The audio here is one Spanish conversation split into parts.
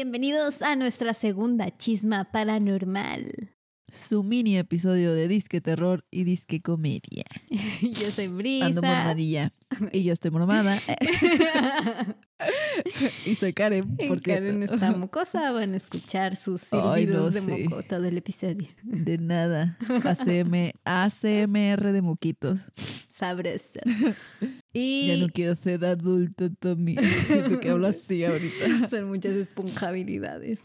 Bienvenidos a nuestra segunda chisma paranormal. Su mini episodio de Disque Terror y Disque Comedia. Yo soy Brisa. Ando mormadilla. Y yo estoy mormada. y soy Karen. Y Por Karen está mocosa, van a escuchar sus Ay, silbidos no de sé. moco todo el episodio. De nada. ACM, ACMR de moquitos. Sabroso. Ya Y no quiero ser adulto, Tommy. Siento que hablo así ahorita. son muchas esponjabilidades.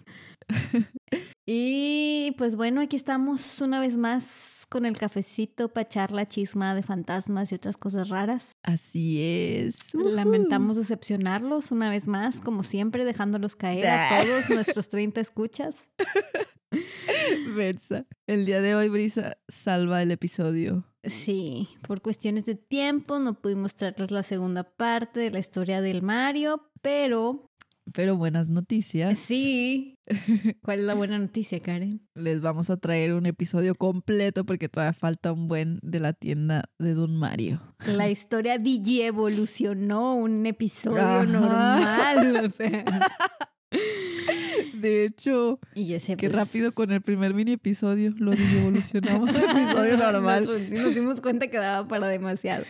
Y pues bueno, aquí estamos una vez más con el cafecito para echar la chisma de fantasmas y otras cosas raras. Así es. Lamentamos decepcionarlos una vez más, como siempre, dejándolos caer a Ah. todos nuestros 30 escuchas. Versa. El día de hoy, Brisa salva el episodio. Sí, por cuestiones de tiempo no pudimos traerles la segunda parte de la historia del Mario, pero Pero buenas noticias. sí. ¿Cuál es la buena noticia, Karen? Les vamos a traer un episodio completo porque todavía falta un buen de la tienda de Don Mario. La historia DJ evolucionó un episodio Ajá. normal, o sea. De hecho, Y ese qué pues, rápido con el primer mini episodio lo evolucionamos a episodio normal. Nos, nos dimos cuenta que daba para demasiado.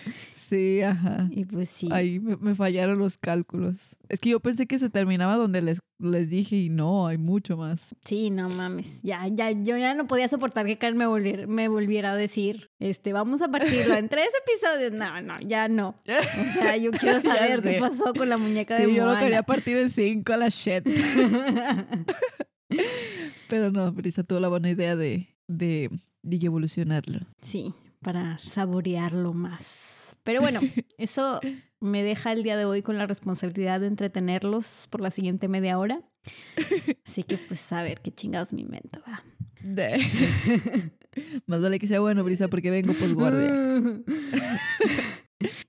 Sí, ajá. Y pues sí. Ahí me, me fallaron los cálculos. Es que yo pensé que se terminaba donde les, les dije y no, hay mucho más. Sí, no mames. Ya, ya, yo ya no podía soportar que Karen me volviera, me volviera a decir, este, vamos a partirlo en tres episodios. No, no, ya no. O sea, yo quiero saber qué pasó con la muñeca de Sí, yo lo quería partir en cinco a la shit. Pero no, Brisa tuvo la buena idea de, de, de evolucionarlo. Sí, para saborearlo más. Pero bueno, eso me deja el día de hoy con la responsabilidad de entretenerlos por la siguiente media hora. Así que pues a ver qué chingados me invento, va. De- Más vale que sea bueno, Brisa, porque vengo por guardia.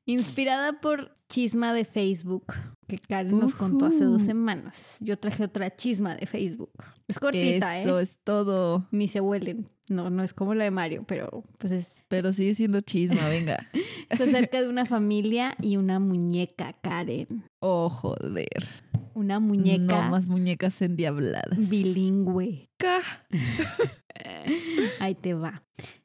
Inspirada por chisma de Facebook que Karen nos contó hace dos semanas. Yo traje otra chisma de Facebook. Es cortita, Eso ¿eh? es todo. Ni se huelen. No, no es como la de Mario, pero pues es, Pero sigue siendo chisma, venga. es acerca de una familia y una muñeca, Karen. Oh, joder. Una muñeca No más muñecas endiabladas. bilingüe. Ca- Ahí te va.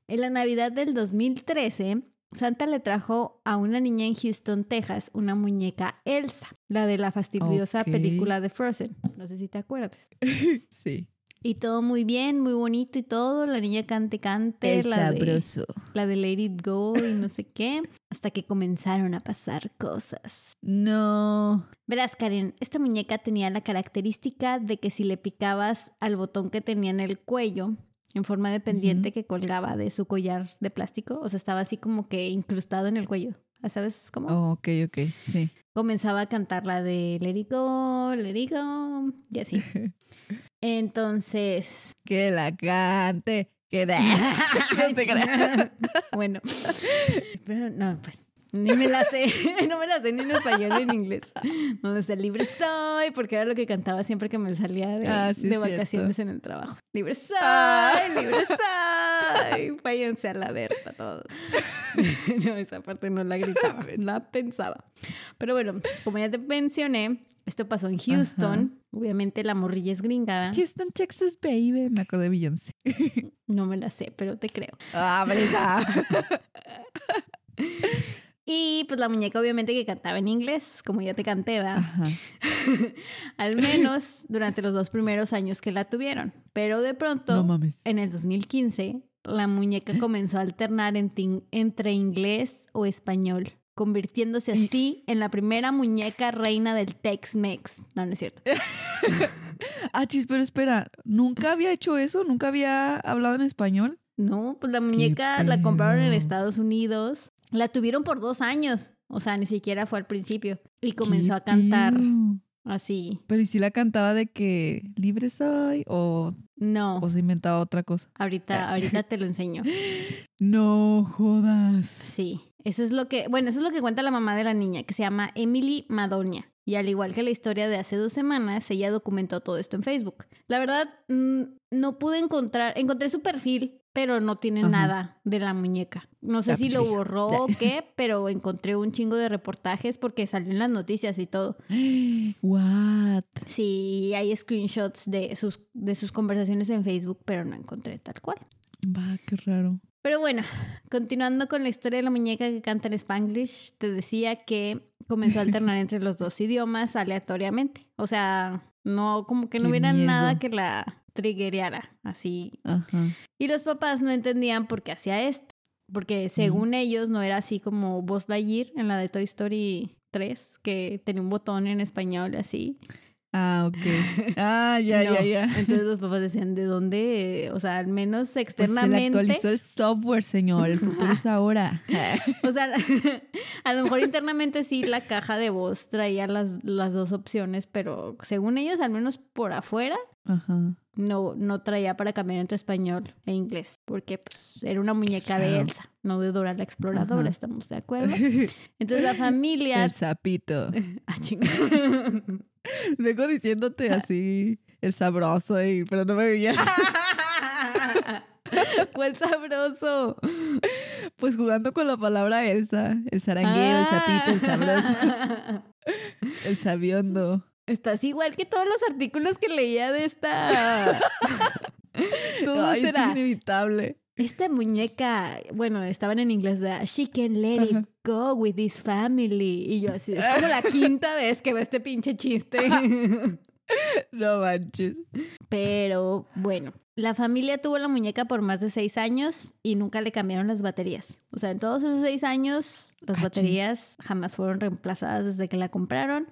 En la Navidad del 2013, Santa le trajo a una niña en Houston, Texas, una muñeca Elsa, la de la fastidiosa película de Frozen. No sé si te acuerdas. Sí. Y todo muy bien, muy bonito y todo. La niña cante, cante. Es la de, sabroso. la de Let It Go y no sé qué. Hasta que comenzaron a pasar cosas. No. Verás, Karen, esta muñeca tenía la característica de que si le picabas al botón que tenía en el cuello, en forma de pendiente que colgaba de su collar de plástico, o sea, estaba así como que incrustado en el cuello. ¿Sabes cómo? Oh, ok, ok. Sí. Comenzaba a cantar la de Let It Go, Let It Go, y así. Entonces, Que la cante. Que la... No te creas. bueno, pero no, pues ni me la sé, no me la sé ni en español ni en inglés. Donde está libre soy, porque era lo que cantaba siempre que me salía de, Ah, sí, de es vacaciones en el trabajo. Libre soy, Ah. libre soy. Váyanse a la Berta todos. No, esa parte no la gritaba, la pensaba. Pero bueno, como ya te mencioné, esto pasó en Houston. Obviamente la morrilla es gringada. Houston, Texas, baby. Me acordé de Beyoncé. No me la sé, pero te creo. Ah, Brisa. Y pues la muñeca obviamente que cantaba en inglés, como ya te canté, ¿verdad? Ajá. Al menos durante los dos primeros años que la tuvieron. Pero de pronto, No en el 2015, la muñeca comenzó a alternar en entre inglés o español, convirtiéndose así en la primera muñeca reina del Tex-Mex. No, no es cierto. Ah, chis, pero espera. ¿Nunca había hecho eso? ¿Nunca había hablado en español? No, pues la muñeca la compraron en Estados Unidos. La tuvieron por dos años. O sea, ni siquiera fue al principio. Y comenzó ¿Qué a cantar así. Pero ¿y si la cantaba de que libre soy? ¿O, No, o se inventaba otra cosa? ahorita, ahorita te lo enseño. No jodas. Sí, eso es lo que, bueno, eso es lo que cuenta la mamá de la niña, que se llama Emily Madonia. Y al igual que la historia de hace dos semanas, ella documentó todo esto en Facebook. La verdad, mm, no pude encontrar, encontré su perfil pero no tiene Ajá. nada de la muñeca. No sé Ah, si pues lo borró o qué, pero encontré un chingo de reportajes porque salió en las noticias y todo. What? Sí, hay screenshots de sus, de sus conversaciones en Facebook, pero no encontré tal cual. Va, qué raro. Pero bueno, continuando con la historia de la muñeca que canta en Spanglish, te decía que comenzó a alternar entre los dos idiomas aleatoriamente. O sea, no, como que no Qué hubiera miedo. nada que la triggereara así. Ajá. Y los papás no entendían por qué hacía esto. Porque según ellos no era así como Buzz Lightyear en la de Toy Story 3, que tenía un botón en español así. Ah, ok. Ah, ya, No. ya, ya. Entonces los papás decían, ¿de dónde? O sea, al menos Pues se le externamente. actualizó el software, señor. El futuro es ahora. O sea, a lo mejor internamente sí la caja de voz traía las, las dos opciones, pero según ellos, al menos por afuera, Ajá. no, no traía para cambiar entre español e inglés, porque pues, era una muñeca de. Elsa, no de Dora la Exploradora, Ajá. ¿estamos de acuerdo? Entonces la familia... El sapito. Ah. Vengo diciéndote así, el sabroso, y- pero no me veías. ¿Cuál sabroso? Pues jugando con la palabra Elsa. El zarangueo, el sapito, el sabroso, Ah. el sabiondo. Estás igual que todos los artículos que leía de esta... Todo Ay, será... es inevitable. Esta muñeca, bueno, estaban en inglés, ¿verdad? She can let it Ajá. Go with this family. Y yo así, es como la quinta vez que veo este pinche chiste. No manches. Pero bueno, la familia tuvo la muñeca por más de seis años y nunca le cambiaron las baterías. O sea, en todos esos seis años, las baterías jamás fueron reemplazadas desde que la compraron.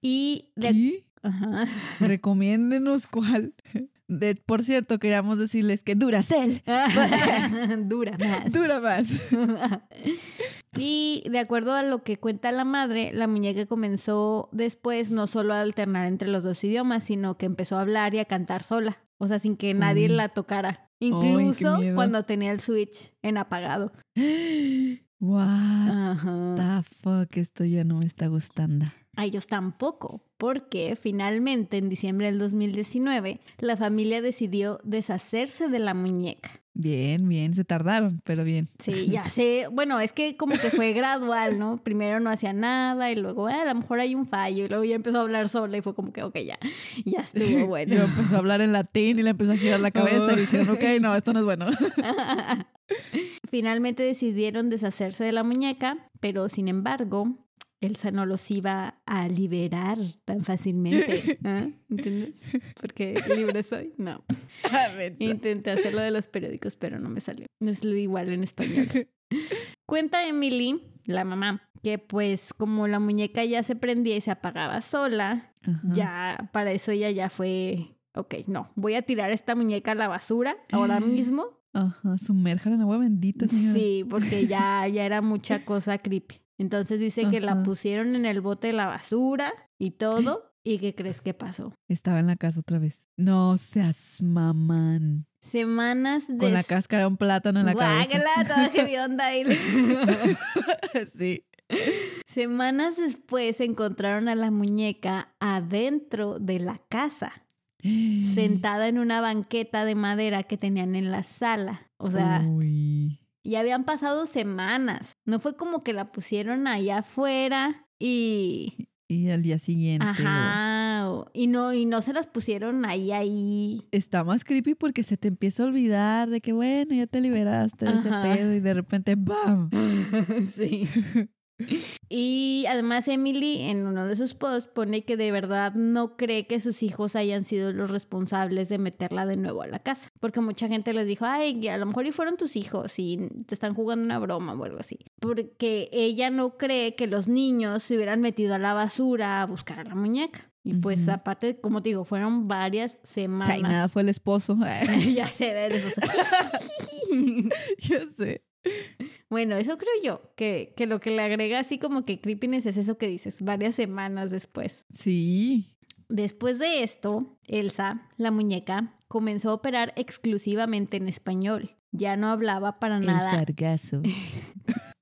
Y de... ¿Qué? Ajá. Recomiéndenos cuál. De, por cierto, queríamos decirles que Duracell Dura más. dura más. Y de acuerdo a lo que cuenta la madre, la muñeca comenzó después no solo a alternar entre los dos idiomas, sino que empezó a hablar y a cantar sola. O sea, sin que nadie Uy. la tocara. Incluso cuando tenía el switch en apagado. What Ajá. the fuck, esto ya no me está gustando. A ellos tampoco, porque finalmente en diciembre del 2019 la familia decidió deshacerse de la muñeca. Bien, bien, se tardaron, pero bien. Sí, ya sé. Bueno, es que como que fue gradual, ¿no? Primero no hacía nada y luego "Ah, a lo mejor hay un fallo y luego ya empezó a hablar sola y fue como que, ok, ya, ya estuvo bueno. Yo empezó a hablar en latín y le empezó a girar la cabeza y dijeron, ok, no, esto no es bueno. Finalmente decidieron deshacerse de la muñeca, pero sin embargo, Elsa no los iba a liberar tan fácilmente. ¿ah? ¿Entiendes? Porque libre soy. No. Intenté hacerlo de los periódicos, pero no me salió. No es lo igual en español. Cuenta Emily, la mamá, que pues como la muñeca ya se prendía y se apagaba sola, Ajá. ya para eso ella ya fue, ok, no, voy a tirar esta muñeca a la basura ahora mismo. Ajá, sumérjala en agua bendita, señora. Sí, porque ya, ya era mucha cosa creepy. Entonces dice que la pusieron en el bote de la basura y todo. ¿Y qué crees que pasó? Estaba en la casa otra vez. No seas mamán. Semanas de... Con la cáscara de un plátano en la cabeza. Guácala, hedionda y- sí. Semanas después encontraron a la muñeca adentro de la casa, sentada en una banqueta de madera que tenían en la sala. O sea, Uy. Ya habían pasado semanas. No fue como que la pusieron allá afuera y... Y al día siguiente. Ajá. o- Y no, y no se las pusieron ahí, ahí. Está más creepy porque se te empieza a olvidar de que, bueno, ya te liberaste de ese pedo y de repente, ¡bam! sí. Y además Emily en uno de sus posts pone que de verdad no cree que sus hijos hayan sido los responsables de meterla de nuevo a la casa. Porque mucha gente les dijo, ay, a lo mejor y fueron tus hijos y te están jugando una broma o algo así. Porque ella no cree que los niños se hubieran metido a la basura a buscar a la muñeca. Y pues Ujú. aparte, como te digo, fueron varias semanas. Ay, nada, fue el esposo. ya sé, ver eso. ya sé. Bueno, eso creo yo, que, que lo que le agrega así como que creepiness es eso que dices, varias semanas después. Sí. Después de esto, Elsa, la muñeca, comenzó a operar exclusivamente en español. Ya no hablaba para El nada. sargazo.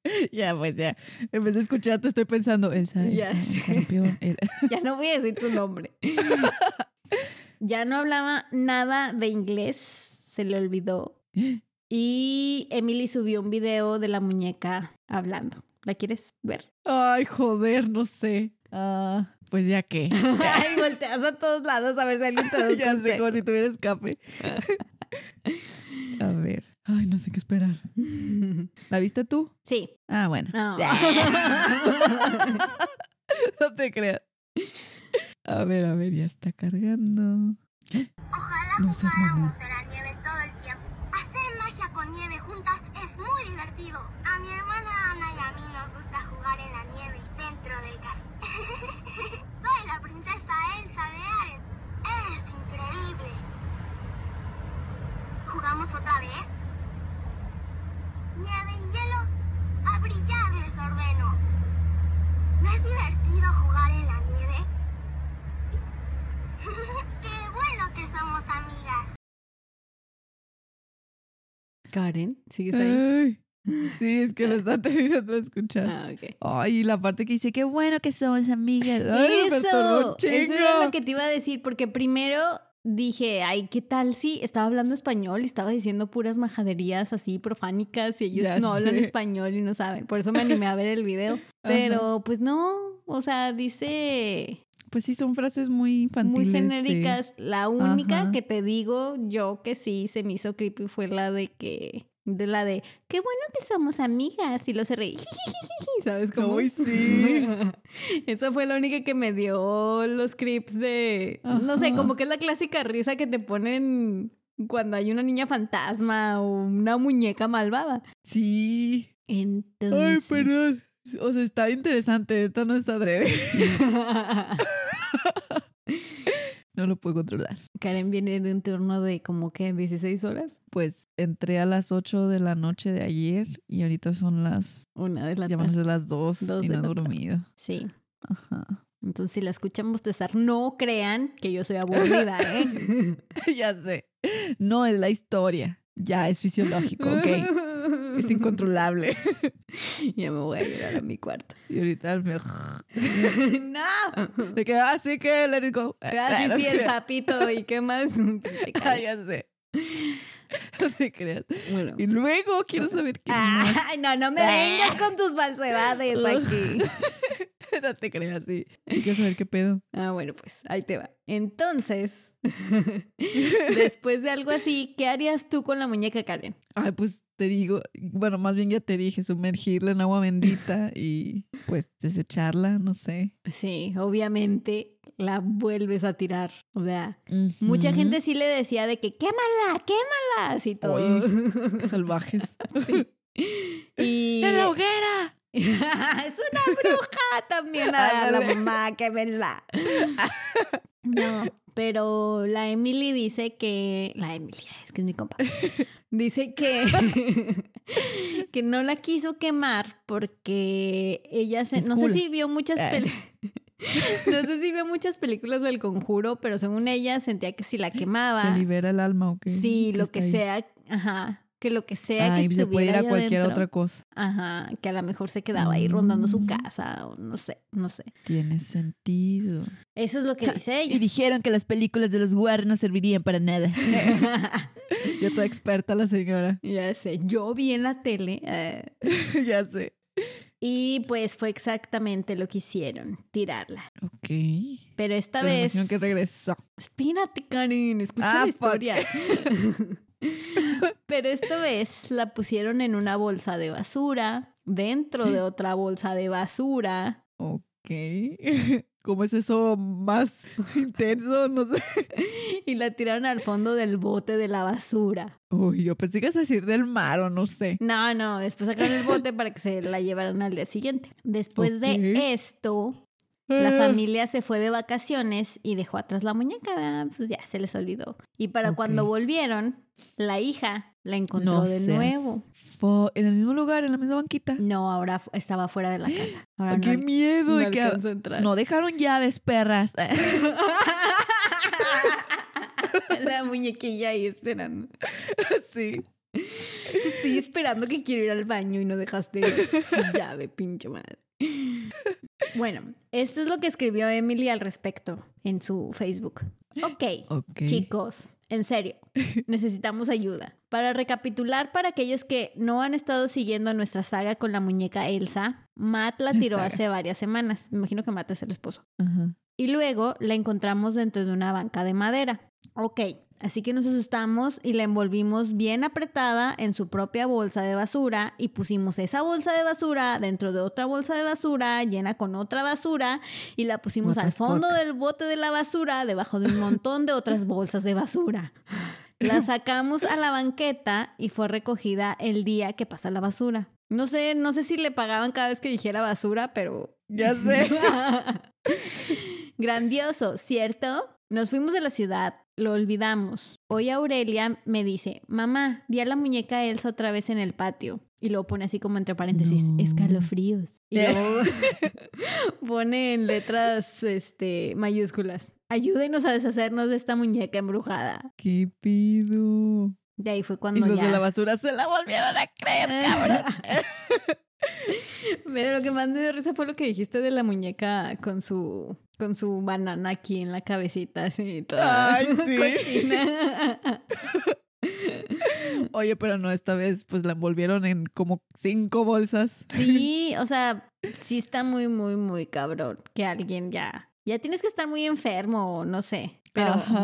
ya, pues ya. En vez de escucharte, estoy pensando, el, sa- el Ya sa- el sé. sarampión, el- Ya no voy a decir su nombre. ya no hablaba nada de inglés, se le olvidó. Y Emily subió un video de la muñeca hablando. ¿La quieres ver? Ay, joder, no sé. Ah, pues ya que. Ay, volteas a todos lados a ver si alguien te da ya sé, como si tuviera escape. A ver. Ay, no sé qué esperar. ¿La viste tú? Sí. Ah, bueno. No. No te creas. A ver, a ver, ya está cargando. Ojalá No seas mamón. jugáramos en la nieve todo el tiempo. Hacer magia con nieve juntas es muy divertido. A mi hermana Ana y a mí nos gusta jugar en la nieve dentro de casa. Soy la princesa Elsa de Ares. Es increíble. ¿Jugamos otra vez? Nieve y hielo. A brillar les ordeno. ¿No es divertido jugar en la nieve? Qué bueno que somos amigas. Karen, ¿sigues ahí? Ay. Sí, es que lo está terminando de escuchar. Ah, ok. Ay, y la parte que dice, qué bueno que somos amigas. Ay, me perturbó un Eso, eso era chingo. lo que te iba a decir, porque primero dije, ay, ¿qué tal si estaba hablando español y estaba diciendo puras majaderías así profánicas y ellos Ya no hablan español y no saben? Por eso me animé a ver el video. Pero pues no, o sea, dice Pues sí, son frases muy infantiles. muy de- genéricas. La única Ajá. que te digo yo que sí se me hizo creepy fue la de que... De la de, qué bueno que somos amigas. Y lo reí. ¿Sabes cómo? Uy, sí. Esa fue la única que me dio los creeps de... No sé, como que es la clásica risa que te ponen cuando hay una niña fantasma o una muñeca malvada. Sí. Entonces... Ay, perdón. O sea, está interesante. Esto no está adrede. No lo puedo controlar. Karen viene de un turno de como que 16 horas. Pues entré a las 8 de la noche de ayer y ahorita son las. Una de la Ya van a ser las 2 Dos y de no he tarde. dormido. Sí. Ajá. Entonces, si la escuchan bostezar, no crean que yo soy aburrida, ¿eh? ya sé. No es la historia. Ya es fisiológico, ok. Es incontrolable. ya me voy a llorar a mi cuarto. Y ahorita me. ¡No! De que, así que, let it go. Ah, sí, sí, el sapito. ¿Y qué más? Karen. ya sé. No te creas. Bueno. Y luego quiero saber qué. Ay, no, no me vengas con tus falsedades aquí. No te creas, sí. Sí quiero saber qué pedo. Ah, bueno, pues ahí te va. Entonces, después de algo así, ¿qué harías tú con la muñeca Karen? Ay, pues te digo, bueno, más bien ya te dije, sumergirla en agua bendita y pues desecharla, no sé. Sí, obviamente la vuelves a tirar. O sea, mucha gente sí le decía de que quémala, quémala, así todo. Qué salvajes. Sí. Y ¡En la hoguera! es una bruja también a la Ándale. mamá, quémela. No, pero la Emily dice que. La Emilia, es que es mi compa. Dice que. que no la quiso quemar porque ella se. Es no cool. sé si vio muchas Eh. No sé si vio muchas películas del conjuro, pero según ella sentía que si la quemaba. ¿Se libera el alma o qué? Sí, ¿Qué lo que ahí? sea. Ajá. Que lo que sea Ay, que se puede ir estuviera a allá cualquier adentro, otra cosa. Ajá. Que a lo mejor se quedaba ahí rondando su Mm. casa o no sé, no sé. Tiene sentido. Eso es lo que dice ella. Y dijeron que las películas de los Warren no servirían para nada. ya toda experta la señora. Ya sé, yo vi en la tele eh, ya sé. y pues fue exactamente lo que hicieron, tirarla. Ok. Pero esta Pero vez... que regresó. Espérate, Karen, escucha Ah, la historia. Pero esta vez la pusieron en una bolsa de basura, dentro de otra bolsa de basura. Ok. ¿Cómo es eso más intenso? No sé. Y la tiraron al fondo del bote de la basura. Uy, yo pensé que ibas a decir del mar o no sé. No, no, después sacaron el bote para que se la llevaran al día siguiente. Después de esto, la familia se fue de vacaciones y dejó atrás la muñeca, pues ya se les olvidó. Y para cuando volvieron, la hija la encontró de nuevo. fu- En el mismo lugar, en la misma banquita. No, ahora estaba fuera de la casa. Ahora no ¡Qué al- miedo! no de que- no dejaron llaves, perras. la muñequilla ahí esperando. sí. Te estoy esperando que quiero ir al baño y no dejaste llave, pinche madre. Bueno, esto es lo que escribió Emily al respecto en su Facebook. Ok, Ok. chicos, en serio, necesitamos ayuda. Para recapitular, para aquellos que no han estado siguiendo nuestra saga con la muñeca Elsa, Matt la tiró hace varias semanas. Me imagino que Matt es el esposo. Y luego la encontramos dentro de una banca de madera. Ok, así que nos asustamos y la envolvimos bien apretada en su propia bolsa de basura y pusimos esa bolsa de basura dentro de otra bolsa de basura llena con otra basura y la pusimos al fondo fuck? del bote de la basura debajo de un montón de otras bolsas de basura. La sacamos a la banqueta y fue recogida el día que pasa la basura. No sé, no sé si le pagaban cada vez que dijera basura, pero Ya sé. Grandioso, ¿cierto? Nos fuimos de la ciudad, lo olvidamos. Hoy Aurelia me dice, mamá, vi a la muñeca Elsa otra vez en el patio. Y luego pone así como entre paréntesis, No. escalofríos. Y luego pone en letras este, mayúsculas, ayúdenos a deshacernos de esta muñeca embrujada. ¿Qué pido? De ahí fue Y cuando los ya... de la basura se la volvieron a creer, cabrón. Pero lo que más me dio risa fue lo que dijiste de la muñeca con su con su banana aquí en la cabecita, así toda Ay, sí. cochina. Oye, pero no, esta vez pues la envolvieron en como cinco bolsas. Sí, o sea, sí está muy, muy, muy cabrón que alguien ya. Ya tienes que estar muy enfermo, no sé. Pero Ajá.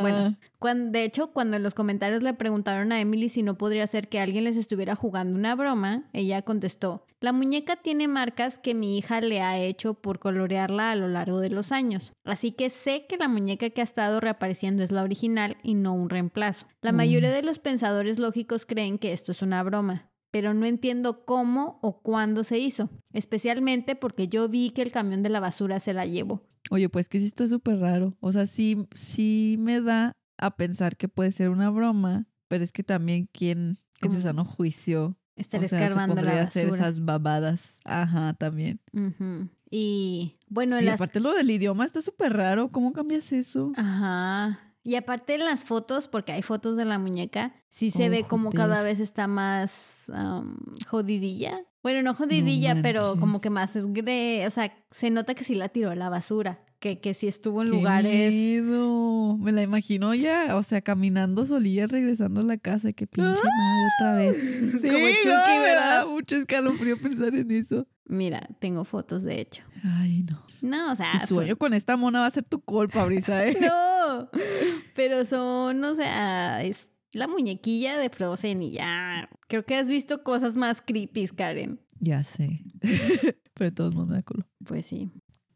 bueno, de hecho, cuando en los comentarios le preguntaron a Emily si no podría ser que alguien les estuviera jugando una broma, ella contestó: La muñeca tiene marcas que mi hija le ha hecho por colorearla a lo largo de los años. Así que sé que la muñeca que ha estado reapareciendo es la original y no un reemplazo. La Mm. mayoría de los pensadores lógicos creen que esto es una broma pero no entiendo cómo o cuándo se hizo, especialmente porque yo vi que el camión de la basura se la llevó. Oye, pues que sí está súper raro. O sea, sí, sí me da a pensar que puede ser una broma, pero es que también quién en su sano juicio Estar o sea, se escarbando la pondría a hacer esas babadas. Ajá, también. Ujú. Y bueno, en Y las... aparte lo del idioma está súper raro. ¿Cómo cambias eso? Ajá. Y aparte en las fotos, porque hay fotos de la muñeca, sí se Oh, ve como joder. cada vez está más am, jodidilla. Bueno, no jodidilla, pero como que más es gre... O sea, se nota que sí la tiró a la basura. Que, que sí estuvo en ¡Qué lugares... miedo! Me la imagino ya, o sea, caminando solilla, regresando a la casa. ¡Qué pinche madre otra vez! Sí, Como no, Chucky, me ¿verdad? da mucho escalofrío pensar en eso. Mira, tengo fotos de hecho. Ay, no. No, o sea... Si son- sueño con esta mona va a ser tu culpa, Brisa, ¿eh? No, pero son, o sea, es la muñequilla de Frozen y ya. Creo que has visto cosas más creepy, Karen. Ya sé. Pero de todos modos me da culo. Pues sí.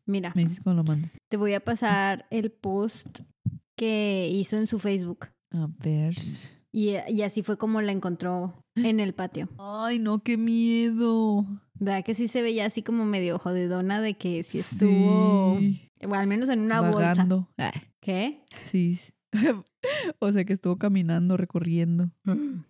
Mira, Me dices cuando lo mandas. te voy a pasar el post que hizo en su Facebook. A ver. Y, y así fue como la encontró en el patio. Ay, no, qué miedo. ¿Verdad que sí se veía así como medio jodidona de que sí estuvo, Sí, o al menos en una bolsa? vagando. Ay, ¿Qué? sí. sí. o sea que estuvo caminando, recorriendo.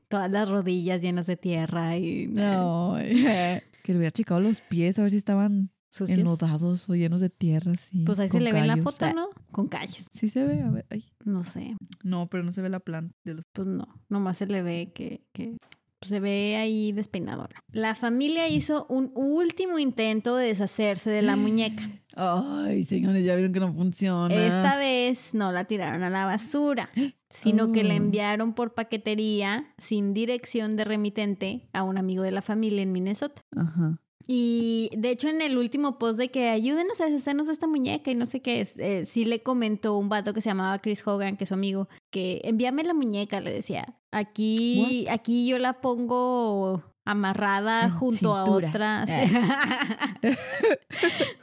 Todas las rodillas llenas de tierra y No, que le hubiera checado los pies a ver si estaban sucios. enlodados o llenos de tierra, sí. Pues ahí se le ve en la foto, Ah, ¿no? Con calles. Sí se ve, a ver, ay. No sé. No, pero no se ve la planta de los... Pues no, nomás se le ve que, que pues, se ve ahí despeinadora. La familia hizo un último intento de deshacerse de la muñeca. Ay, señores, ya vieron que no funciona. Esta vez no la tiraron a la basura, sino que la Oh. enviaron por paquetería sin dirección de remitente a un amigo de la familia en Minnesota. Ajá. Y de hecho en el último post de que ayúdenos a deshacernos de esta muñeca y no sé qué es, eh, sí le comentó un vato que se llamaba Chris Hogan, que es su amigo, que envíame la muñeca, le decía. Aquí, aquí yo la pongo amarrada junto cintura. a otra.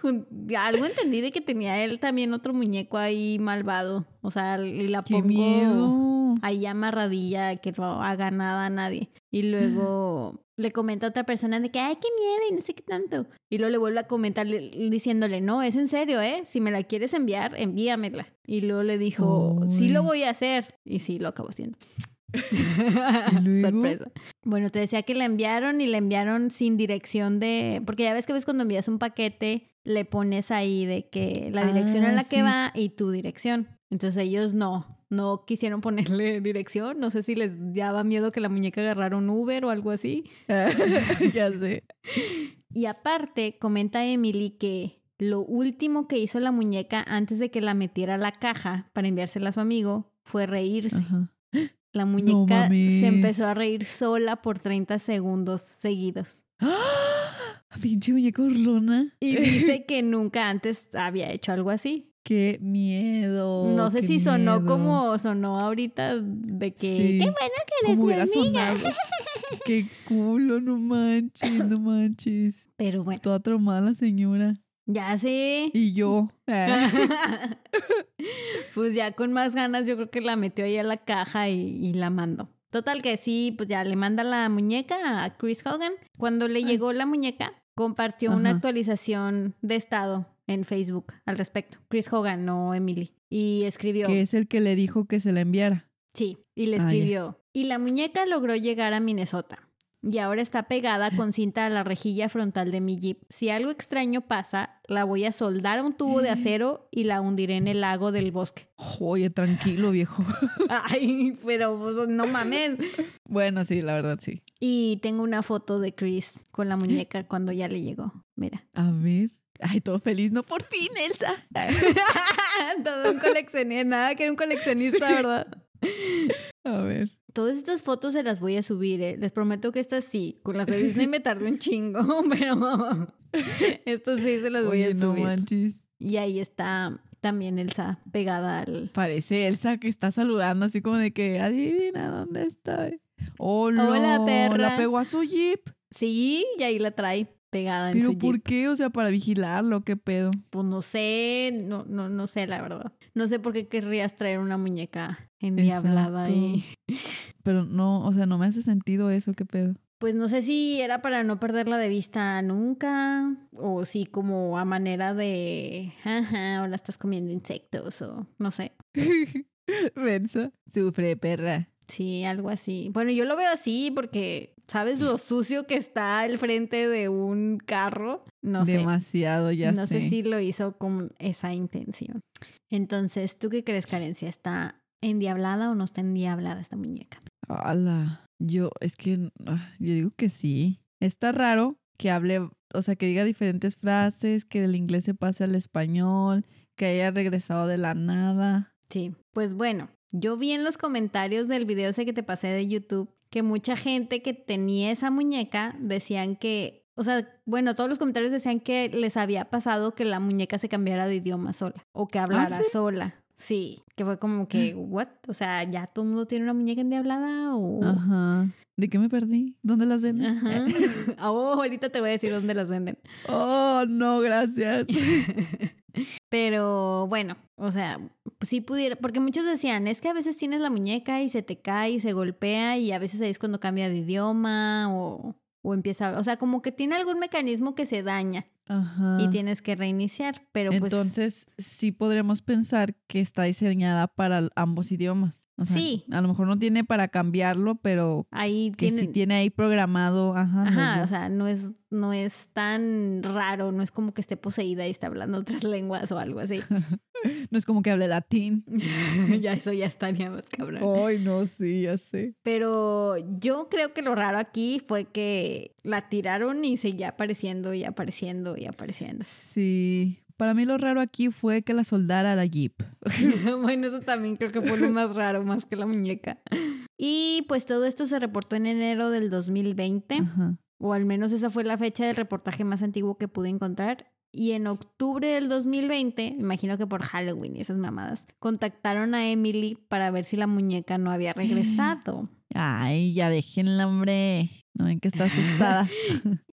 Jun- Algo entendí de que tenía él también otro muñeco ahí malvado. O sea, y la ¡Qué pongo miedo! ahí amarradilla, que no haga nada a nadie. Y luego le comenta a otra persona de que, ay, qué miedo y no sé qué tanto. Y luego le vuelve a comentar le- diciéndole, no, es en serio, ¿eh? Si me la quieres enviar, envíamela. Y luego le dijo, sí lo voy a hacer. Y sí, lo acabó haciendo. Sorpresa. Bueno, te decía que la enviaron y la enviaron sin dirección de... Porque ya ves que ves cuando envías un paquete, le pones ahí de que la dirección a Ah, la que va y tu dirección. Entonces ellos no, no quisieron ponerle dirección. No sé si les daba miedo que la muñeca agarrara un Uber o algo así. ya sé. Y aparte, comenta Emily que lo último que hizo la muñeca antes de que la metiera a la caja para enviársela a su amigo fue reírse. Ajá. La muñeca se empezó a reír sola por 30 segundos seguidos. ¡Ah! Pinche muñeca burlona. Y dice que nunca antes había hecho algo así. Qué miedo. no sé si sonó como sonó ahorita de que Sí. qué bueno que eres Como mi amiga. sonado. Qué culo, no manches, no manches. Pero bueno, Toda traumada la señora. Ya sé. Y yo. ah, pues ya con más ganas yo creo que la metió ahí a la caja y, y la mandó. Total que sí, pues ya le manda la muñeca a Chris Hogan. Cuando le llegó la muñeca, compartió una actualización de estado en Facebook al respecto. Chris Hogan, no Emily. Y escribió, que es el que le dijo que se la enviara. sí, y le Ah, escribió, y la muñeca logró llegar a Minnesota. Y ahora está pegada con cinta a la rejilla frontal de mi Jeep. Si algo extraño pasa, la voy a soldar a un tubo de acero y la hundiré en el lago del bosque. Oye, tranquilo, viejo. Ay, pero pues, no mames. bueno, sí, la verdad, sí. Y tengo una foto de Chris con la muñeca cuando ya le llegó. Mira. A ver. Ay, todo feliz. No, por fin, Elsa. Todo un coleccionista, nada que era un coleccionista, ¿verdad? A ver. Todas estas fotos se las voy a subir, ¿eh? Les prometo que estas sí. Con las de Disney me tardé un chingo, pero estas sí se las voy Oye, a no subir. manches. y ahí está también Elsa pegada al... Parece Elsa que está saludando así como de que adivina dónde estoy. Hola, Hola, perra. La pegó a su jeep. Sí, y ahí la trae pegada en ¿Pero su por Jeep. qué? O sea, para vigilarlo, ¿qué pedo? Pues no sé, no, no, no sé la verdad. No sé por qué querrías traer una muñeca endiablada y... Pero no, o sea, no me hace sentido eso, ¿qué pedo? Pues no sé si era para no perderla de vista nunca, o si como a manera de, ajá, ahora estás comiendo insectos, o no sé. Versa. Sufre, perra. Sí, algo así. Bueno, yo lo veo así porque, ¿sabes lo sucio que está el frente de un carro? No sé. Demasiado, ya no sé. sé. si lo hizo con esa intención. Entonces, ¿tú qué crees, Carencia? ¿Está endiablada o no está endiablada esta muñeca? Ala. Yo, es que, ah, yo digo que sí. Está raro que hable, o sea, que diga diferentes frases, que del inglés se pase al español, que haya regresado de la nada. Sí, pues bueno, yo vi en los comentarios del video ese que te pasé de YouTube que mucha gente que tenía esa muñeca decían que, o sea, bueno, todos los comentarios decían que les había pasado que la muñeca se cambiara de idioma sola o que hablara ¿sí? sola. Sí, que fue como que, ¿what? O sea, ¿ya todo el mundo tiene una muñeca endiablada o...? Ajá. ¿De qué me perdí? ¿Dónde las venden? Ajá. oh, ahorita te voy a decir dónde las venden. Oh, no, gracias. Pero bueno, o sea, pues sí pudiera, porque muchos decían, es que a veces tienes la muñeca y se te cae y se golpea y a veces ahí es cuando cambia de idioma o, o empieza, o sea, como que tiene algún mecanismo que se daña Ajá. y tienes que reiniciar, pero pues Entonces, sí podríamos pensar que está diseñada para ambos idiomas. O sea, Sí. A lo mejor no tiene para cambiarlo, pero ahí que tiene, sí tiene ahí programado. Ajá. ajá, o sea, no es, no es tan raro, no es como que esté poseída y está hablando otras lenguas o algo así. No es como que hable latín. ya eso ya estaría más cabrón. Ay, no, sí, ya sé. Pero yo creo que lo raro aquí fue que la tiraron y seguía apareciendo y apareciendo y apareciendo. Sí. Para mí lo raro aquí fue que la soldara a la Jeep. bueno, eso también creo que fue lo más raro, más que la muñeca. Y pues todo esto se reportó en enero del 2020, Ajá. o al menos esa fue la fecha del reportaje más antiguo que pude encontrar. Y en octubre del 2020, imagino que por Halloween y esas mamadas, contactaron a Emily para ver si la muñeca no había regresado. Ay, ya déjenla, hombre. No ven que está asustada.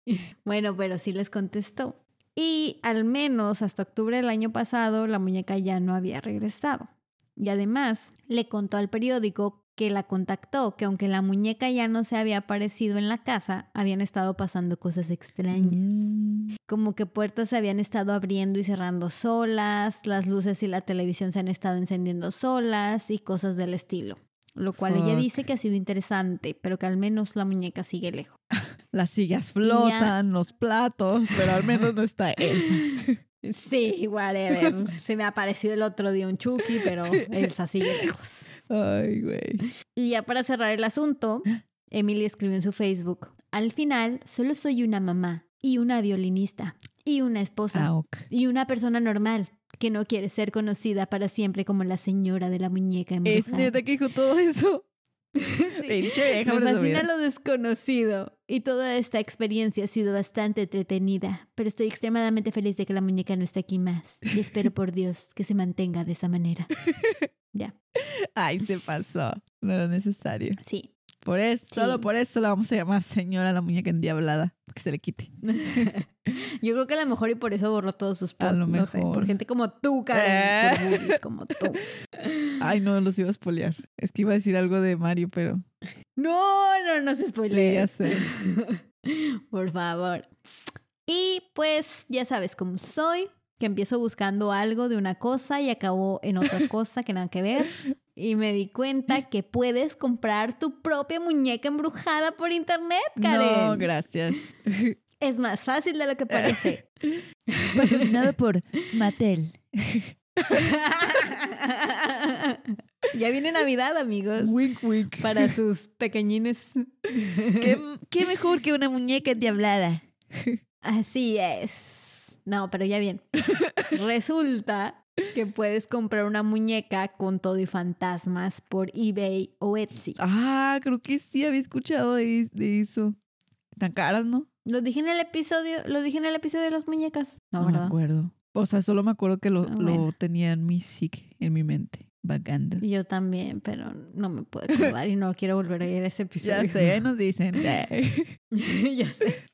Bueno, pero sí les contestó. Y al menos hasta octubre del año pasado la muñeca ya no había regresado. Y además le contó al periódico que la contactó que aunque la muñeca ya no se había aparecido en la casa, habían estado pasando cosas extrañas. Mm. Como que puertas se habían estado abriendo y cerrando solas, las luces y la televisión se han estado encendiendo solas y cosas del estilo. Lo cual ella dice que ha sido interesante, pero que al menos la muñeca sigue lejos. Las sillas flotan, los platos, pero al menos no está Elsa. Sí, whatever. Se me apareció el otro día un Chucky, pero Elsa sigue lejos. Ay, güey. Y ya para cerrar el asunto, Emily escribió en su Facebook, al final solo soy una mamá y una violinista. y una esposa. Ah. Y una persona normal que no quiere ser conocida para siempre como la señora de la muñeca embrujada. Es neta que dijo todo eso. Me fascina lo desconocido y toda esta experiencia ha sido bastante entretenida, pero estoy extremadamente feliz de que la muñeca no esté aquí más y espero por Dios que se mantenga de esa manera. Ya, Ay, se pasó. No era necesario. sí. Por eso, Sí. solo por eso la vamos a llamar señora la muñeca endiablada. Que se le quite. Yo creo que a lo mejor y por eso borró todos sus A posts, lo no sé, por mejor. gente como tú, Karen, Eh. por bullies como tú. Ay, no, los iba a espolear. Es que iba a decir algo de Mario, pero. No, no, no se Sí, ya sé. Por favor. Y pues ya sabes cómo soy, que empiezo buscando algo de una cosa y acabo en otra cosa que nada que ver. Y me di cuenta que puedes comprar tu propia muñeca embrujada por internet, Karen. No, gracias. es más fácil de lo que parece. Patrocinado por Mattel. ya viene Navidad, amigos. Wink, wink. Para sus pequeñines. ¿Qué, qué mejor que una muñeca endiablada? Así es. No, pero ya bien. Resulta que puedes comprar una muñeca con todo y fantasmas por eBay o Etsy. Ah, creo que sí había escuchado de, de eso. Tan caras, ¿no? Lo dije en el episodio, lo dije en el episodio de las muñecas. No, No me acuerdo. O sea, solo me acuerdo que lo, Ah, lo tenía en mi psique, en mi mente, vagando. Yo también, pero no me puedo acordar y no quiero volver a ir a ese episodio. Ya sé, nos dicen. ya sé.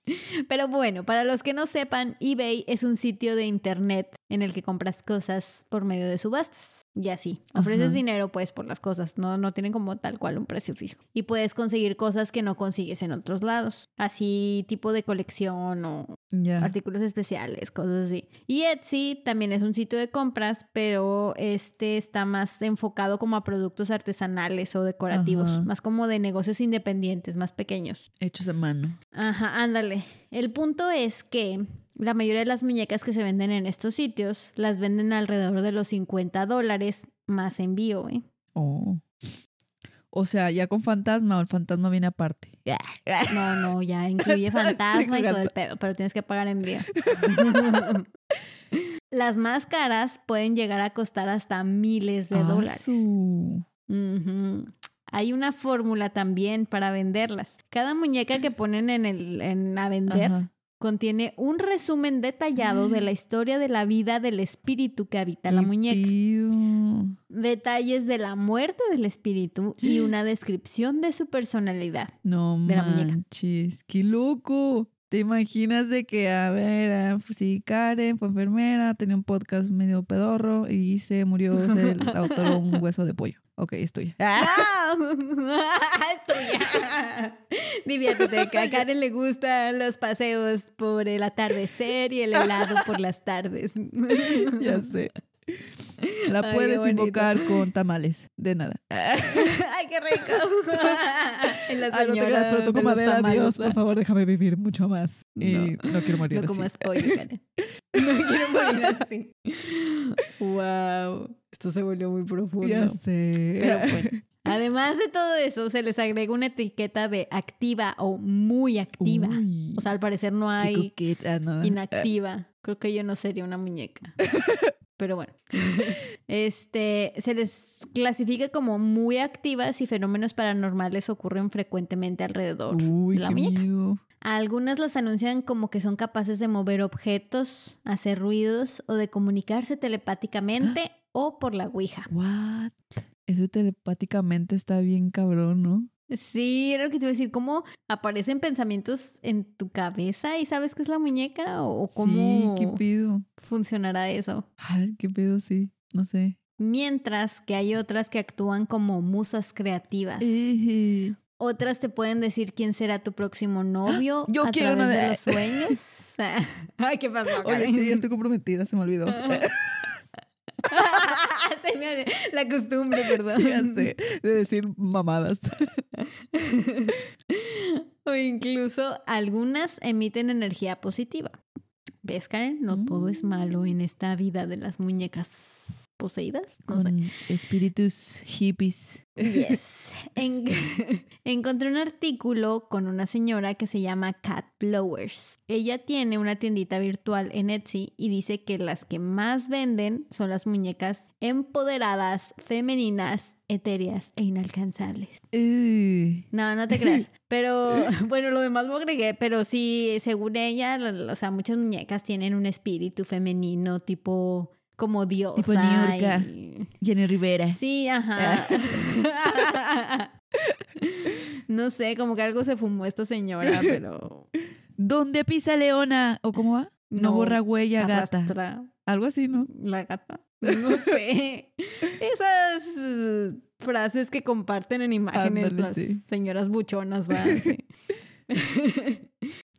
Pero bueno, para los que no sepan, eBay es un sitio de internet en el que compras cosas por medio de subastas. Y así, ofreces Ajá. dinero pues por las cosas, no, no tienen como tal cual un precio fijo. Y puedes conseguir cosas que no consigues en otros lados, así tipo de colección o artículos especiales, cosas así. Y Etsy también es un sitio de compras, pero este está más enfocado como a productos artesanales o decorativos, Ajá. más como de negocios independientes, más pequeños. Hechos a mano. Ajá, ándale. El punto es que la mayoría de las muñecas que se venden en estos sitios las venden alrededor de los 50 dólares más envío, ¿eh? Oh. O sea, ya con fantasma o el fantasma viene aparte. No, no, ya incluye fantasma y todo el pedo, pero tienes que pagar envío. Las más caras pueden llegar a costar hasta miles de Ah, dólares. su-. Hay una fórmula también para venderlas. Cada muñeca que ponen en el en a vender Ajá. Contiene un resumen detallado de la historia de la vida del espíritu que habita la ¿Qué muñeca, detalles de la muerte del espíritu y una descripción de su personalidad. No de la muñeca. manches, qué loco. ¿Te imaginas de que, a ver, ah, pues sí, Karen fue enfermera, tenía un podcast medio pedorro y se murió, se le autoró un hueso de pollo? Ok, estoy. ¡Ah! ¡Es tuya! Diviértete, que a Karen le gustan los paseos por el atardecer y el helado por las tardes. ya sé. La Ay, puedes invocar con tamales, de nada. ¡Ay, qué rico! En la Ay, no te creas, pero toco madera, tamales, Dios, por favor, déjame vivir mucho más. Y no, quiero morir No como así. pollo, Karen. No quiero morir así. Wow. Esto se volvió muy profundo. Ya sé. Pero bueno. Además de todo eso, se les agrega una etiqueta de activa o muy activa. Uy, O sea, al parecer no hay no. inactiva. Creo que yo no sería una muñeca. Pero bueno. Este se les clasifica como muy activas y fenómenos paranormales ocurren frecuentemente alrededor Uy, de la qué muñeca. miedo. Algunas las anuncian como que son capaces de mover objetos, hacer ruidos o de comunicarse telepáticamente o por la Ouija. What? Eso telepáticamente está bien cabrón, ¿no? Sí, era lo que te iba a decir. ¿Cómo aparecen pensamientos en tu cabeza y sabes que es la muñeca? ¿O cómo Sí, qué pedo. funcionará eso? Ay, qué pedo, sí. No sé. Mientras que hay otras que actúan como musas creativas. Eh, Otras te pueden decir quién será tu próximo novio Yo a quiero través una de de- los sueños. Ay, ¿qué pasó? Oye, Karen? sí, ya estoy comprometida, se me olvidó. Se me- La costumbre, perdón. ya sé, de decir mamadas. O incluso algunas emiten energía positiva. ¿Ves, Karen? No todo es malo en esta vida de las muñecas. Poseídas. No sé. Con espíritus hippies. Yes. En- encontré un artículo con una señora que se llama Cat Blowers. Ella tiene una tiendita virtual en Etsy y dice que las que más venden son las muñecas empoderadas, femeninas, etéreas e inalcanzables. Uh, No, no te creas. Pero bueno, lo demás lo agregué. Pero sí, según ella, la- la- o sea, muchas muñecas tienen un espíritu femenino tipo como diosa. Tipo Niurka. y- Jenny Rivera. Sí, ajá. no sé, como que algo se fumó esta señora, pero. ¿Dónde pisa Leona? ¿O cómo va? No, borra huella, gata. Algo así, ¿no? La gata. No sé. Esas eh, frases que comparten en imágenes Ándale, las sí. señoras buchonas, va. Sí.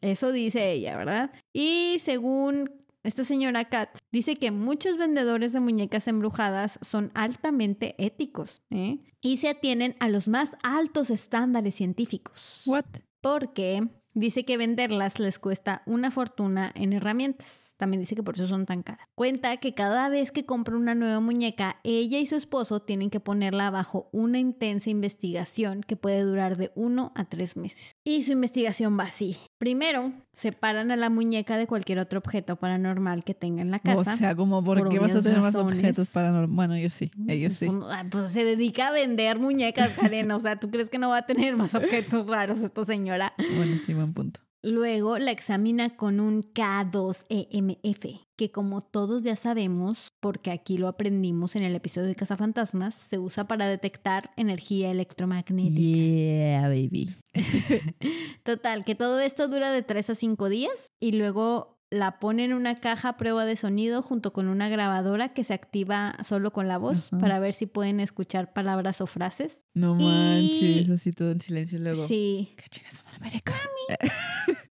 Eso dice ella, ¿verdad? Y según esta señora Kat, dice que muchos vendedores de muñecas embrujadas son altamente éticos ¿eh? y se atienen a los más altos estándares científicos. What? Porque dice que venderlas les cuesta una fortuna en herramientas. También dice que por eso son tan caras. Cuenta que cada vez que compra una nueva muñeca, ella y su esposo tienen que ponerla bajo una intensa investigación que puede durar de uno a tres meses. Y su investigación va así. Primero, separan a la muñeca de cualquier otro objeto paranormal que tenga en la casa. O sea, como, ¿por, por qué vas a tener más objetos paranormales? Bueno, ellos sí, ellos sí. Pues, ah, Pues se dedica a vender muñecas, Karen. O sea, ¿tú crees que no va a tener más objetos raros esta señora? Bueno, sí, buen punto. Luego la examina con un K2EMF, que como todos ya sabemos, porque aquí lo aprendimos en el episodio de Cazafantasmas, se usa para detectar energía electromagnética. Yeah, baby. Total, que todo esto dura de 3 a 5 días y luego la pone en una caja a prueba de sonido junto con una grabadora que se activa solo con la voz Ajá. para ver si pueden escuchar palabras o frases. No Y- manches, así todo en silencio y luego. Sí. ¿Qué chingas América?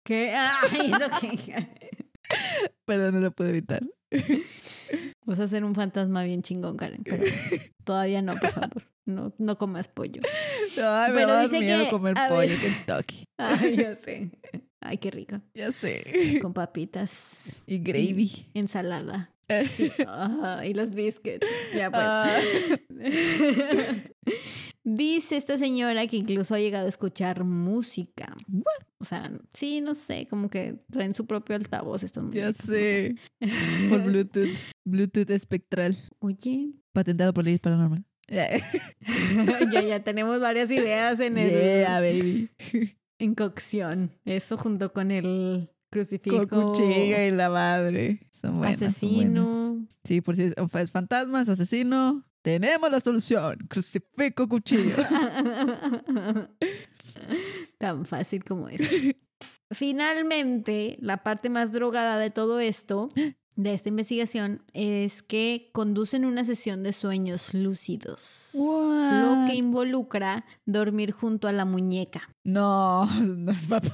¿Qué? Ay, ¿eso qué? Perdón, no lo puedo evitar. Vas a ser un fantasma bien chingón, Karen, pero todavía no, por favor. No, no comas pollo. Ay, me Bueno, va a dar dice miedo que- comer pollo ver. Kentucky. Ay, ya sé. Ay, qué rico. Ya sé. Con papitas. Y gravy. Ensalada. Sí. Ah, y los biscuits. Ya pues. Ah. Dice esta señora que incluso ha llegado a escuchar música. O sea, sí, no sé, como que traen su propio altavoz estos ya no sé. Por Bluetooth. Bluetooth espectral. Oye, Patentado por leyes paranormal. Yeah, ya, ya tenemos varias ideas en el Yeah, baby. En cocción. Eso junto con el Con crucifijo cuchilla y la madre. Son buenas. son buenas. asesino. Sí, por si es, es fantasmas, asesino. Tenemos la solución. Crucifijo, cuchillo. Tan fácil como es. Finalmente, la parte más drogada de todo esto, de esta investigación, es que conducen una sesión de sueños lúcidos. Lo que involucra dormir junto a la muñeca. No, no, papá.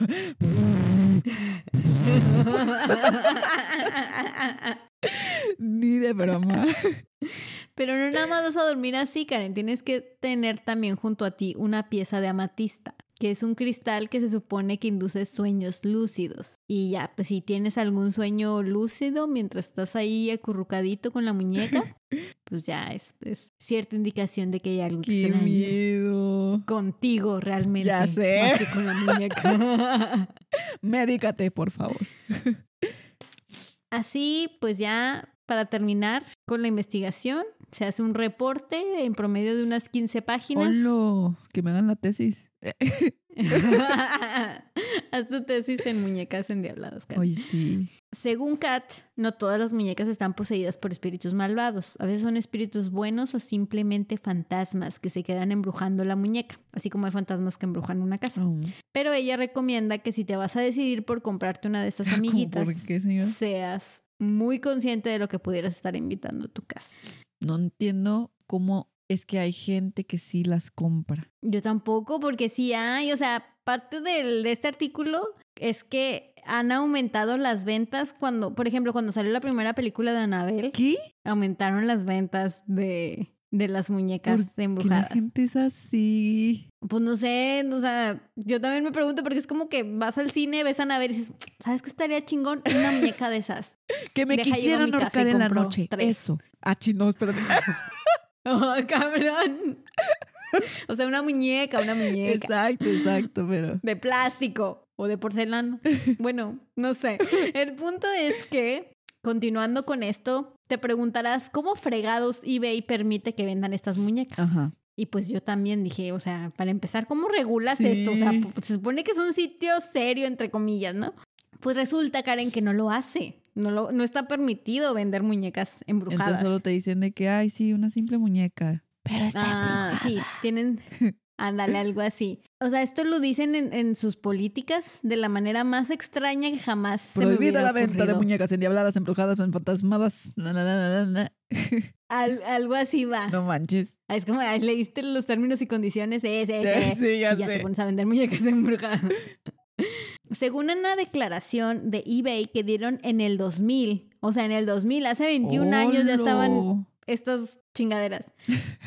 Ni de broma. Pero no nada más vas a dormir así, Karen. Tienes que tener también junto a ti una pieza de amatista, que es un cristal que se supone que induce sueños lúcidos. Y ya, pues si tienes algún sueño lúcido mientras estás ahí acurrucadito con la muñeca, pues ya es, es cierta indicación de que hay algo Qué extraño miedo. contigo realmente. Ya sé. Más que con la muñeca. Médicate, por favor. Así, pues ya para terminar con la investigación, se hace un reporte en promedio de unas 15 páginas. Hola, que me hagan la tesis. Haz tu tesis en muñecas endiabladas, Kat. Sí. Según Kat, no todas las muñecas están poseídas por espíritus malvados. A veces son espíritus buenos o simplemente fantasmas que se quedan embrujando la muñeca, así como hay fantasmas que embrujan una casa. Oh. Pero ella recomienda que si te vas a decidir por comprarte una de estas amiguitas, seas muy consciente de lo que pudieras estar invitando a tu casa. No entiendo cómo es que hay gente que sí las compra. Yo tampoco, porque sí hay, o sea, parte del, de este artículo es que han aumentado las ventas cuando, por ejemplo, cuando salió la primera película de Annabelle, ¿Qué? aumentaron las ventas de, de las muñecas ¿Por qué la embrujadas. gente es así? Pues no sé, o sea, yo también me pregunto porque es como que vas al cine, ves a Ana ver y dices, ¿sabes qué estaría chingón? Una muñeca de esas. Que me Deja, casa ahorcar en la noche. tres. Eso. Ah, chino, espérate. ¡Oh, cabrón! O sea, una muñeca, una muñeca. exacto, exacto, pero. De plástico o de porcelana. Bueno, no sé. El punto es que, continuando con esto, te preguntarás cómo fregados eBay permite que vendan estas muñecas. Ajá. Y pues yo también dije, o sea, para empezar, ¿cómo regulas esto? O sea, Sí. pu- se supone que es un sitio serio, entre comillas, ¿no? Pues resulta, Karen, que no lo hace. No, lo, no está permitido vender muñecas embrujadas. Entonces solo te dicen de que, ay, sí, una simple muñeca. Pero está Ah, embrujada. sí, tienen, ándale, algo así. O sea, esto lo dicen en, en sus políticas de la manera más extraña que jamás se me Prohibida la venta de muñecas endiabladas, embrujadas, fantasmadas. Na, na, na, na, na. Al- algo así va. No manches. Ah, Es como, leíste los términos y condiciones, sí, sí, sí. Sí, ya y ya te pones a vender muñecas embrujadas. Según una declaración de eBay que dieron en el 2000, o sea, en el 2000, hace 21 años ya estaban estas chingaderas.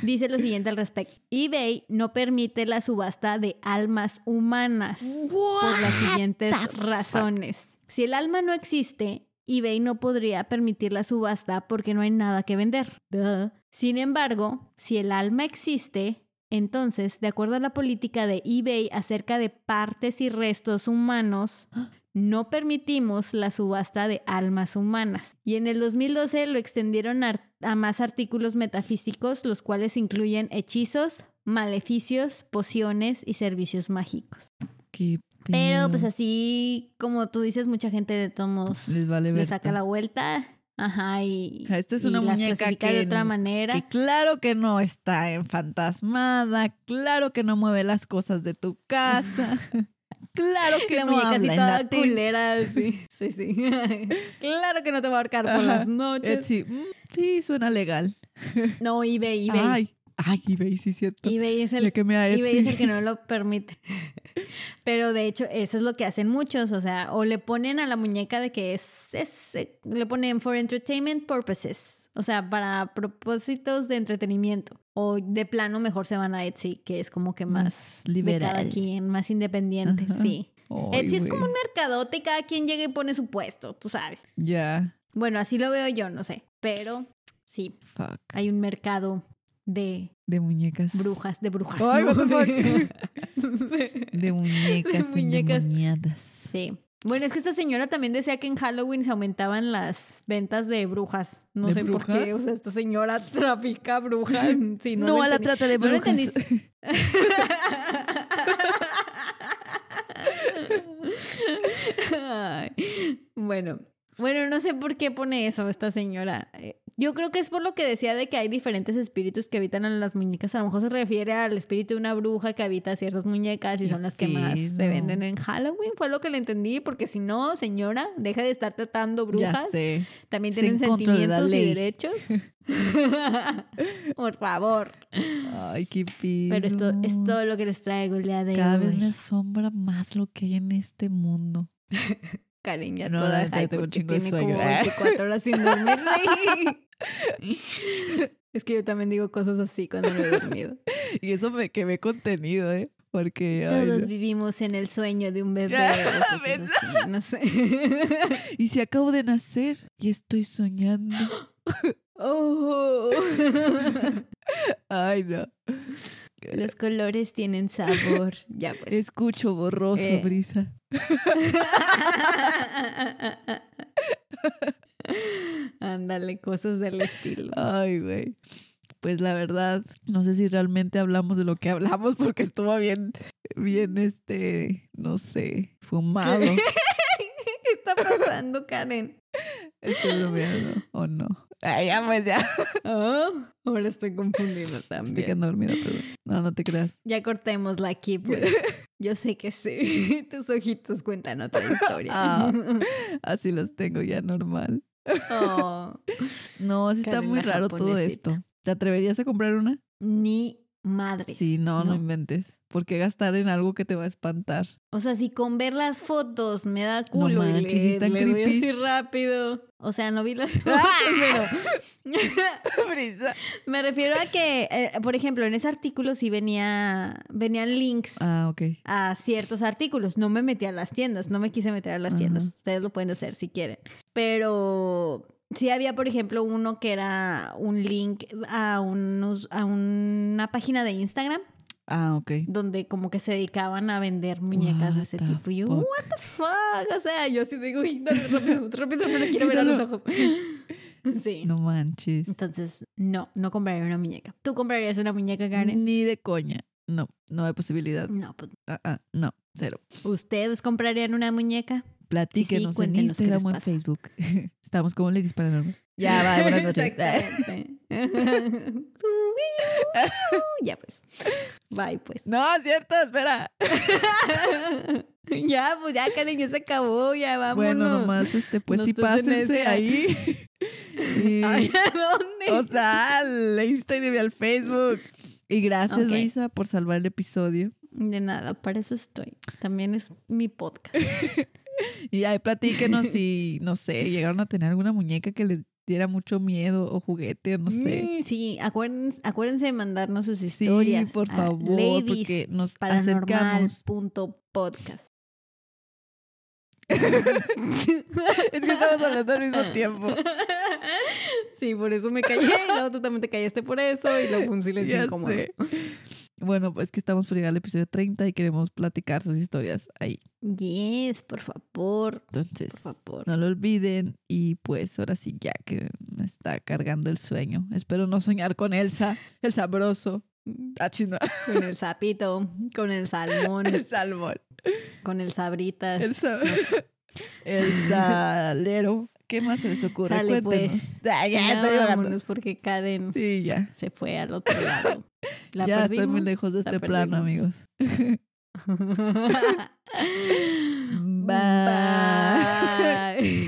Dice lo siguiente al respecto. eBay no permite la subasta de almas humanas por las siguientes razones. Si el alma no existe, eBay no podría permitir la subasta porque no hay nada que vender. Duh. Sin embargo, si el alma existe, entonces, de acuerdo a la política de eBay acerca de partes y restos humanos, no permitimos la subasta de almas humanas. Y en el 2012 lo extendieron a más artículos metafísicos, los cuales incluyen hechizos, maleficios, pociones y servicios mágicos. Qué Pero pues así, como tú dices, mucha gente de tomos Les vale saca la vuelta. Ajá, y, Esta es una muñeca que, de otra manera. que claro que no está enfantasmada, claro que no mueve las cosas de tu casa, claro que la no muñeca así habla en toda latín. culera, sí, sí, sí. claro que no te va a ahorcar por Ajá. las noches. Mm, sí, suena legal. No, eBay, eBay. Ay, ay, eBay, sí es cierto. eBay es el Le quemé a eBay es el que no lo permite. Pero de hecho, eso es lo que hacen muchos. O sea, o le ponen a la muñeca de que es, es- eh, le ponen for entertainment purposes. O sea, para propósitos de entretenimiento. O de plano mejor se van a Etsy, que es como que más Más de cada liberal. quien, más independiente, Ajá. sí. Ay, Etsy es güey. como un mercadote y cada quien llega y pone su puesto, tú sabes. Ya, Bueno, así lo veo yo, no sé. Pero sí, fuck. hay un mercado de De muñecas. brujas, de brujas. Ay, ¿no? De- De muñecas De muñecas. endemoniadas. Sí. Bueno, es que esta señora también decía que en Halloween se aumentaban las ventas de brujas. No ¿De sé por qué. O sea, esta señora trafica brujas. Sí, no, No, a la trata de No brujas. Ay, bueno, bueno, no sé por qué pone eso esta señora. Eh, Yo creo que es por lo que decía de que hay diferentes espíritus que habitan en las muñecas. A lo mejor se refiere al espíritu de una bruja que habita ciertas muñecas y son las que más se venden en Halloween. Fue lo que le entendí, porque si no, señora, deja de estar tratando brujas. También tienen en contra de sentimientos y derechos. por favor. Ay, qué pido. Pero esto es todo lo que les traigo el día de Cada hoy. vez me asombra más lo que hay en este mundo. Karen ya No, toda high tengo un porque tiene sueño. como 24 horas sin dormir. Es que yo también digo cosas así cuando no he dormido. Y eso me quemé contenido, ¿eh? Porque. ay, Todos no. vivimos en el sueño de un bebé o cosas así, no sé. Y si acabo de nacer y estoy soñando. Oh. Ay, no. Los colores tienen sabor. Ya pues. Escucho borroso, Eh. brisa. Ándale, cosas del estilo. Ay, güey. Pues la verdad, no sé si realmente hablamos de lo que hablamos porque estuvo bien, bien, este, no sé, fumado. ¿Qué está pasando, Karen? Estoy bromeando, o no. Ay, ya, pues ya. Oh, ahora estoy confundida Estoy también. quedando dormida, perdón. No, no te creas. Ya cortémosla aquí, pues. Yo sé que sí. Tus ojitos cuentan otra historia. Ah. Así los tengo ya normal. Oh, No, sí está Karen muy raro todo esto. ¿Te atreverías a comprar una? Ni madres. Sí, no, no, No. inventes. ¿Por qué gastar en algo que te va a espantar? O sea, si con ver las fotos me da culo y manches, sí le, doy así rápido. O sea, no vi las fotos, pero me refiero a que, eh, por ejemplo, en ese artículo sí venía, venían links Ah, a ciertos artículos. No me metí a las tiendas, no me quise meter a las Ajá. tiendas. Ustedes lo pueden hacer si quieren. Pero sí había, por ejemplo, uno que era un link a, unos, a una página de Instagram Ah, ok. donde como que se dedicaban a vender muñecas de What ese the tipo. Y yo, fuck? what the fuck? O sea, yo sí digo, uy, dale, rápido, rápido, me quiero ver a los ojos. Sí. No manches. Entonces, no, no compraría una muñeca. ¿Tú comprarías una muñeca, Karen? Ni de coña. No, no hay posibilidad. No, pues, Ah, ah, no, cero. ¿ustedes comprarían una muñeca? Platíquenos en cuéntenos qué les Instagram o en. Facebook. Estamos como Ladies Paranormal. Ya, va, buenas noches. Ya pues. Bye pues. No, cierto, espera. ya, pues ya, Karen, ya se acabó, ya vámonos. Bueno, nomás, este, pues No sí, pásense ahí. Y, Ay, ¿a dónde? o sea, al Instagram y al Facebook. Y gracias, Ok. Luisa, por salvar el episodio. De nada, para eso estoy. También es mi podcast. Y ahí platíquenos si, no sé, llegaron a tener alguna muñeca que les diera mucho miedo o juguete, o no sé. Mm, Sí, acuérdense, acuérdense de mandarnos sus Sí, historias. por a favor, porque nos acercamos. Paranormal.podcast. Es que estamos hablando al mismo tiempo. Sí, por eso me callé. Y luego tú también te callaste por eso. Y luego un silencio incómodo. sé. Bueno, pues que estamos por llegar al episodio 30 y queremos platicar sus historias ahí. Yes, por favor. Entonces, Por favor. no lo olviden. Y pues ahora sí, ya que me está cargando el sueño. Espero no soñar con Elsa, el sabroso. Ah, Con el sapito, con el salmón, el salmón. con el sabritas. El, sa- el salero. ¿Qué más se les ocurre? Sale, pues. Cuéntenos. Ah, ya, Ya porque Karen Sí, ya. se fue al otro lado. La ya estoy muy perdimos, lejos de este plano, perdimos. amigos. Bye. Bye.